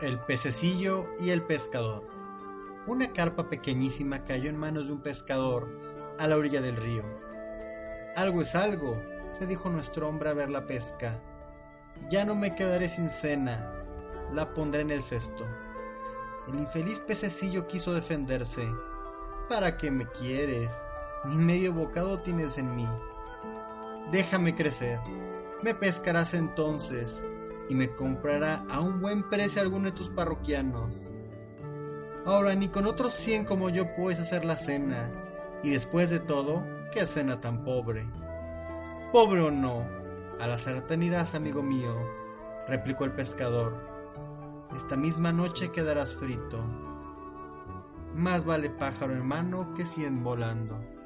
El pececillo y el pescador. Una carpa pequeñísima cayó en manos de un pescador a la orilla del río. Algo es algo, se dijo nuestro hombre a ver la pesca. Ya no me quedaré sin cena, la pondré en el cesto. El infeliz pececillo quiso defenderse. ¿Para qué me quieres? Ni medio bocado tienes en mí. Déjame crecer. Me pescarás entonces y me comprará a un buen precio alguno de tus parroquianos. Ahora ni con otros cien como yo puedes hacer la cena, y después de todo, qué cena tan pobre. Pobre o no, a la sartén irás, amigo mío, replicó el pescador. Esta misma noche quedarás frito. Más vale pájaro en mano que cien volando.